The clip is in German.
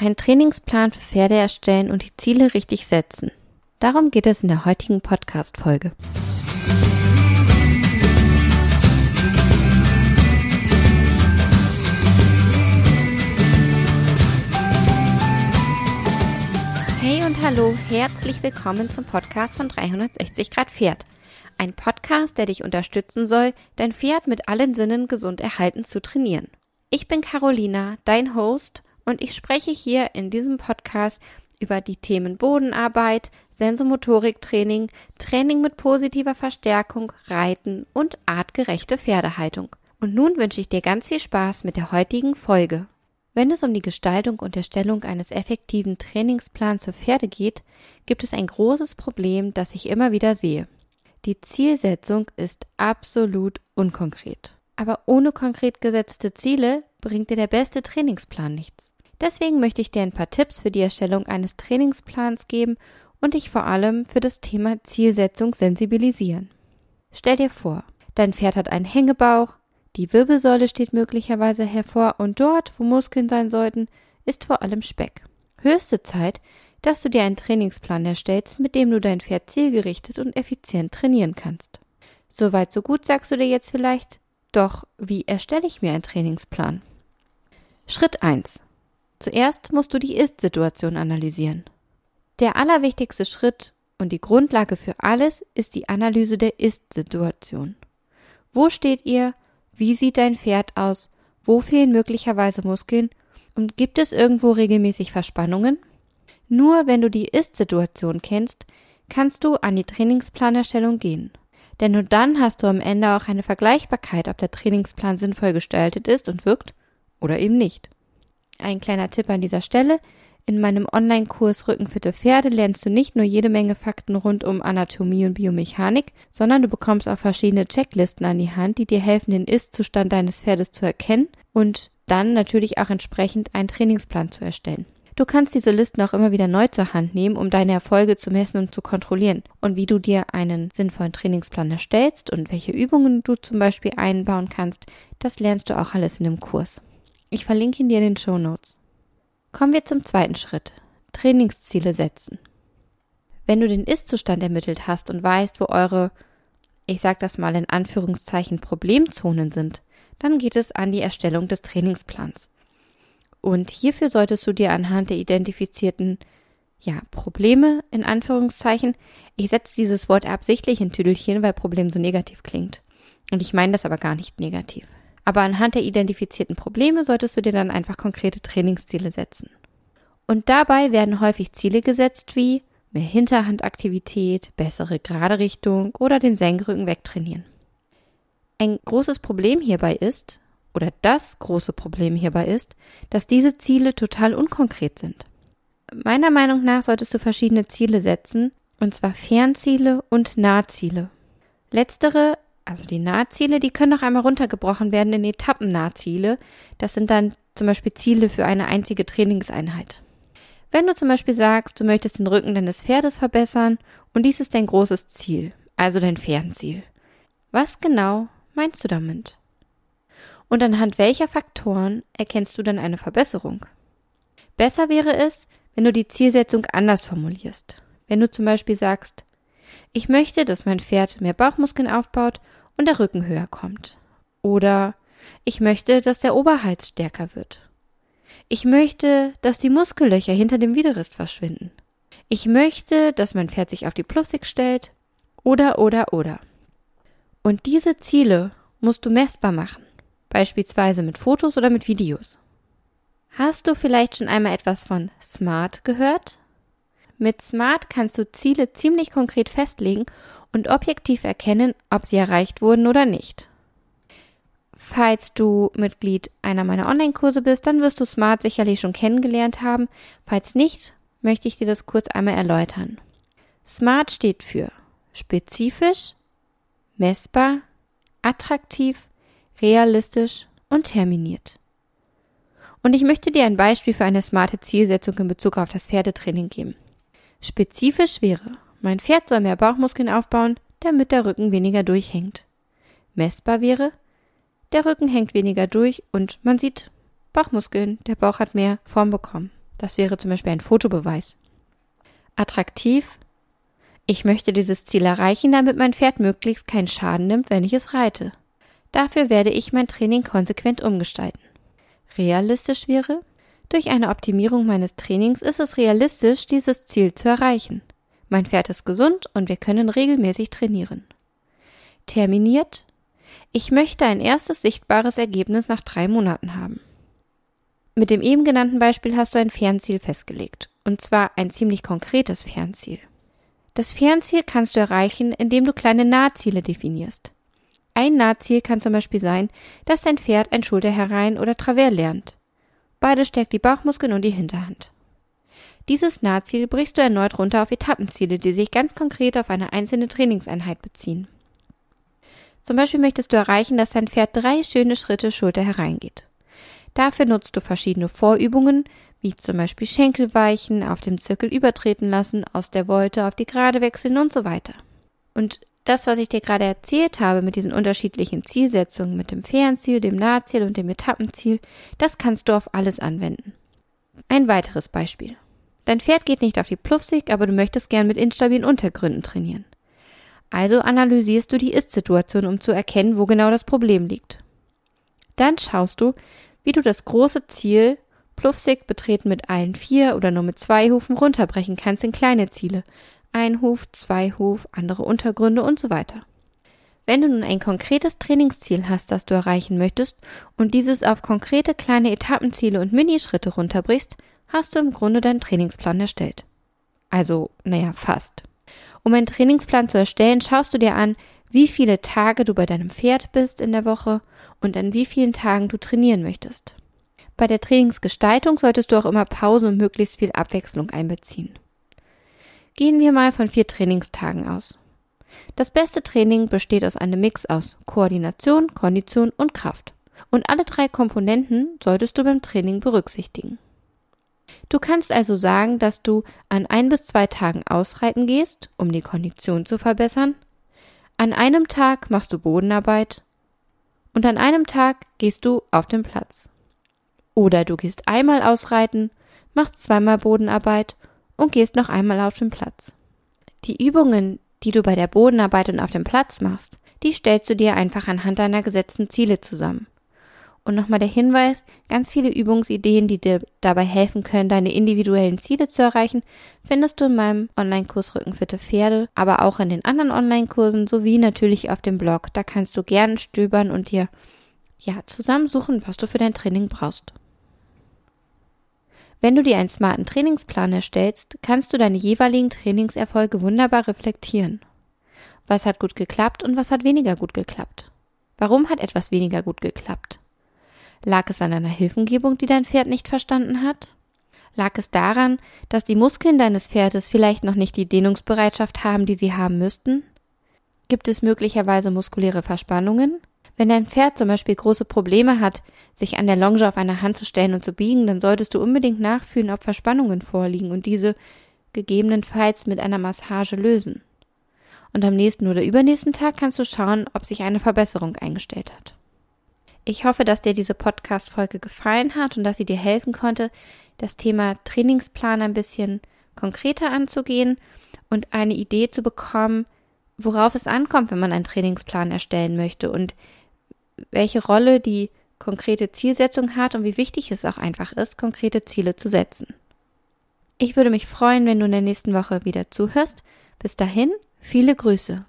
Einen Trainingsplan für Pferde erstellen und die Ziele richtig setzen. Darum geht es in der heutigen Podcast-Folge. Hey und hallo, herzlich willkommen zum Podcast von 360 Grad Pferd. Ein Podcast, der dich unterstützen soll, dein Pferd mit allen Sinnen gesund erhalten zu trainieren. Ich bin Carolina, dein Host und ich spreche hier in diesem Podcast über die Themen Bodenarbeit, Sensomotoriktraining, Training mit positiver Verstärkung, Reiten und artgerechte Pferdehaltung. Und nun wünsche ich dir ganz viel Spaß mit der heutigen Folge. Wenn es um die Gestaltung und Erstellung eines effektiven Trainingsplans für Pferde geht, gibt es ein großes Problem, das ich immer wieder sehe. Die Zielsetzung ist absolut unkonkret. Aber ohne konkret gesetzte Ziele bringt dir der beste Trainingsplan nichts. Deswegen möchte ich dir ein paar Tipps für die Erstellung eines Trainingsplans geben und dich vor allem für das Thema Zielsetzung sensibilisieren. Stell dir vor, dein Pferd hat einen Hängebauch, die Wirbelsäule steht möglicherweise hervor und dort, wo Muskeln sein sollten, ist vor allem Speck. Höchste Zeit, dass du dir einen Trainingsplan erstellst, mit dem du dein Pferd zielgerichtet und effizient trainieren kannst. Soweit so gut sagst du dir jetzt vielleicht, doch wie erstelle ich mir einen Trainingsplan? Schritt 1. Zuerst musst du die Ist-Situation analysieren. Der allerwichtigste Schritt und die Grundlage für alles ist die Analyse der Ist-Situation. Wo steht ihr? Wie sieht dein Pferd aus? Wo fehlen möglicherweise Muskeln? Und gibt es irgendwo regelmäßig Verspannungen? Nur wenn du die Ist-Situation kennst, kannst du an die Trainingsplanerstellung gehen. Denn nur dann hast du am Ende auch eine Vergleichbarkeit, ob der Trainingsplan sinnvoll gestaltet ist und wirkt oder eben nicht. Ein kleiner Tipp an dieser Stelle. In meinem Online-Kurs Rückenfitte Pferde lernst du nicht nur jede Menge Fakten rund um Anatomie und Biomechanik, sondern du bekommst auch verschiedene Checklisten an die Hand, die dir helfen, den Ist-Zustand deines Pferdes zu erkennen und dann natürlich auch entsprechend einen Trainingsplan zu erstellen. Du kannst diese Listen auch immer wieder neu zur Hand nehmen, um deine Erfolge zu messen und zu kontrollieren. Und wie du dir einen sinnvollen Trainingsplan erstellst und welche Übungen du zum Beispiel einbauen kannst, das lernst du auch alles in dem Kurs. Ich verlinke ihn dir in den Show Notes. Kommen wir zum zweiten Schritt. Trainingsziele setzen. Wenn du den Ist-Zustand ermittelt hast und weißt, wo eure, ich sag das mal in Anführungszeichen, Problemzonen sind, dann geht es an die Erstellung des Trainingsplans. Und hierfür solltest du dir anhand der identifizierten ja, Probleme in Anführungszeichen, ich setze dieses Wort absichtlich in Tüdelchen, weil Problem so negativ klingt. Und ich meine das aber gar nicht negativ. Aber anhand der identifizierten Probleme solltest du dir dann einfach konkrete Trainingsziele setzen. Und dabei werden häufig Ziele gesetzt wie mehr Hinterhandaktivität, bessere gerade Richtung oder den Senkrücken wegtrainieren. Ein großes Problem hierbei ist, oder das große Problem hierbei ist, dass diese Ziele total unkonkret sind. Meiner Meinung nach solltest du verschiedene Ziele setzen, und zwar Fernziele und Nahziele. Letztere also die Nahziele, die können noch einmal runtergebrochen werden in Etappen-Nahziele. Das sind dann zum Beispiel Ziele für eine einzige Trainingseinheit. Wenn du zum Beispiel sagst, du möchtest den Rücken deines Pferdes verbessern und dies ist dein großes Ziel, also dein Fernziel. Was genau meinst du damit? Und anhand welcher Faktoren erkennst du dann eine Verbesserung? Besser wäre es, wenn du die Zielsetzung anders formulierst. Wenn du zum Beispiel sagst, ich möchte, dass mein Pferd mehr Bauchmuskeln aufbaut und der Rücken höher kommt. Oder ich möchte, dass der Oberhals stärker wird. Ich möchte, dass die Muskellöcher hinter dem Widerrist verschwinden. Ich möchte, dass mein Pferd sich auf die Plussig stellt. Oder, oder, oder. Und diese Ziele musst du messbar machen. Beispielsweise mit Fotos oder mit Videos. Hast du vielleicht schon einmal etwas von SMART gehört? Mit SMART kannst du Ziele ziemlich konkret festlegen und objektiv erkennen, ob sie erreicht wurden oder nicht. Falls du Mitglied einer meiner Online-Kurse bist, dann wirst du SMART sicherlich schon kennengelernt haben. Falls nicht, möchte ich dir das kurz einmal erläutern. SMART steht für spezifisch, messbar, attraktiv, realistisch und terminiert. Und ich möchte dir ein Beispiel für eine smarte Zielsetzung in Bezug auf das Pferdetraining geben. Spezifisch wäre, mein Pferd soll mehr Bauchmuskeln aufbauen, damit der Rücken weniger durchhängt. Messbar wäre, der Rücken hängt weniger durch und man sieht Bauchmuskeln, der Bauch hat mehr Form bekommen. Das wäre zum Beispiel ein Fotobeweis. Attraktiv. Ich möchte dieses Ziel erreichen, damit mein Pferd möglichst keinen Schaden nimmt, wenn ich es reite. Dafür werde ich mein Training konsequent umgestalten. Realistisch wäre, durch eine Optimierung meines Trainings ist es realistisch, dieses Ziel zu erreichen. Mein Pferd ist gesund und wir können regelmäßig trainieren. Terminiert. Ich möchte ein erstes sichtbares Ergebnis nach drei Monaten haben. Mit dem eben genannten Beispiel hast du ein Fernziel festgelegt. Und zwar ein ziemlich konkretes Fernziel. Das Fernziel kannst du erreichen, indem du kleine Nahziele definierst. Ein Nahziel kann zum Beispiel sein, dass dein Pferd ein Schulterherein oder Travers lernt. Beide stärkt die Bauchmuskeln und die Hinterhand. Dieses Nahziel brichst du erneut runter auf Etappenziele, die sich ganz konkret auf eine einzelne Trainingseinheit beziehen. Zum Beispiel möchtest du erreichen, dass dein Pferd drei schöne Schritte Schulter hereingeht. Dafür nutzt du verschiedene Vorübungen, wie zum Beispiel Schenkelweichen, auf dem Zirkel übertreten lassen, aus der Wolte auf die Gerade wechseln und so weiter. Und das, was ich dir gerade erzählt habe mit diesen unterschiedlichen Zielsetzungen, mit dem Fernziel, dem Nahziel und dem Etappenziel, das kannst du auf alles anwenden. Ein weiteres Beispiel. Dein Pferd geht nicht auf die Pluffsig, aber du möchtest gern mit instabilen Untergründen trainieren. Also analysierst du die Ist-Situation, um zu erkennen, wo genau das Problem liegt. Dann schaust du, wie du das große Ziel Pluffsig betreten mit allen vier oder nur mit zwei Hufen runterbrechen kannst in kleine Ziele, ein Hof, zwei Hof, andere Untergründe und so weiter. Wenn du nun ein konkretes Trainingsziel hast, das du erreichen möchtest und dieses auf konkrete kleine Etappenziele und Minischritte runterbrichst, hast du im Grunde deinen Trainingsplan erstellt. Also, naja, fast. Um einen Trainingsplan zu erstellen, schaust du dir an, wie viele Tage du bei deinem Pferd bist in der Woche und an wie vielen Tagen du trainieren möchtest. Bei der Trainingsgestaltung solltest du auch immer Pause und möglichst viel Abwechslung einbeziehen. Gehen wir mal von vier Trainingstagen aus. Das beste Training besteht aus einem Mix aus Koordination, Kondition und Kraft. Und alle drei Komponenten solltest du beim Training berücksichtigen. Du kannst also sagen, dass du an ein bis zwei Tagen ausreiten gehst, um die Kondition zu verbessern. An einem Tag machst du Bodenarbeit und an einem Tag gehst du auf den Platz. Oder du gehst einmal ausreiten, machst zweimal Bodenarbeit und gehst noch einmal auf den Platz. Die Übungen, die du bei der Bodenarbeit und auf dem Platz machst, die stellst du dir einfach anhand deiner gesetzten Ziele zusammen. Und nochmal der Hinweis, ganz viele Übungsideen, die dir dabei helfen können, deine individuellen Ziele zu erreichen, findest du in meinem Online-Kurs Rückenfitte Pferde, aber auch in den anderen Online-Kursen sowie natürlich auf dem Blog. Da kannst du gerne stöbern und dir ja zusammensuchen, was du für dein Training brauchst. Wenn du dir einen smarten Trainingsplan erstellst, kannst du deine jeweiligen Trainingserfolge wunderbar reflektieren. Was hat gut geklappt und was hat weniger gut geklappt? Warum hat etwas weniger gut geklappt? Lag es an einer Hilfengebung, die dein Pferd nicht verstanden hat? Lag es daran, dass die Muskeln deines Pferdes vielleicht noch nicht die Dehnungsbereitschaft haben, die sie haben müssten? Gibt es möglicherweise muskuläre Verspannungen? Wenn dein Pferd zum Beispiel große Probleme hat, sich an der Longe auf eine Hand zu stellen und zu biegen, dann solltest du unbedingt nachfühlen, ob Verspannungen vorliegen und diese gegebenenfalls mit einer Massage lösen. Und am nächsten oder übernächsten Tag kannst du schauen, ob sich eine Verbesserung eingestellt hat. Ich hoffe, dass dir diese Podcast-Folge gefallen hat und dass sie dir helfen konnte, das Thema Trainingsplan ein bisschen konkreter anzugehen und eine Idee zu bekommen, worauf es ankommt, wenn man einen Trainingsplan erstellen möchte und welche Rolle die konkrete Zielsetzung hat und wie wichtig es auch einfach ist, konkrete Ziele zu setzen. Ich würde mich freuen, wenn du in der nächsten Woche wieder zuhörst. Bis dahin, viele Grüße.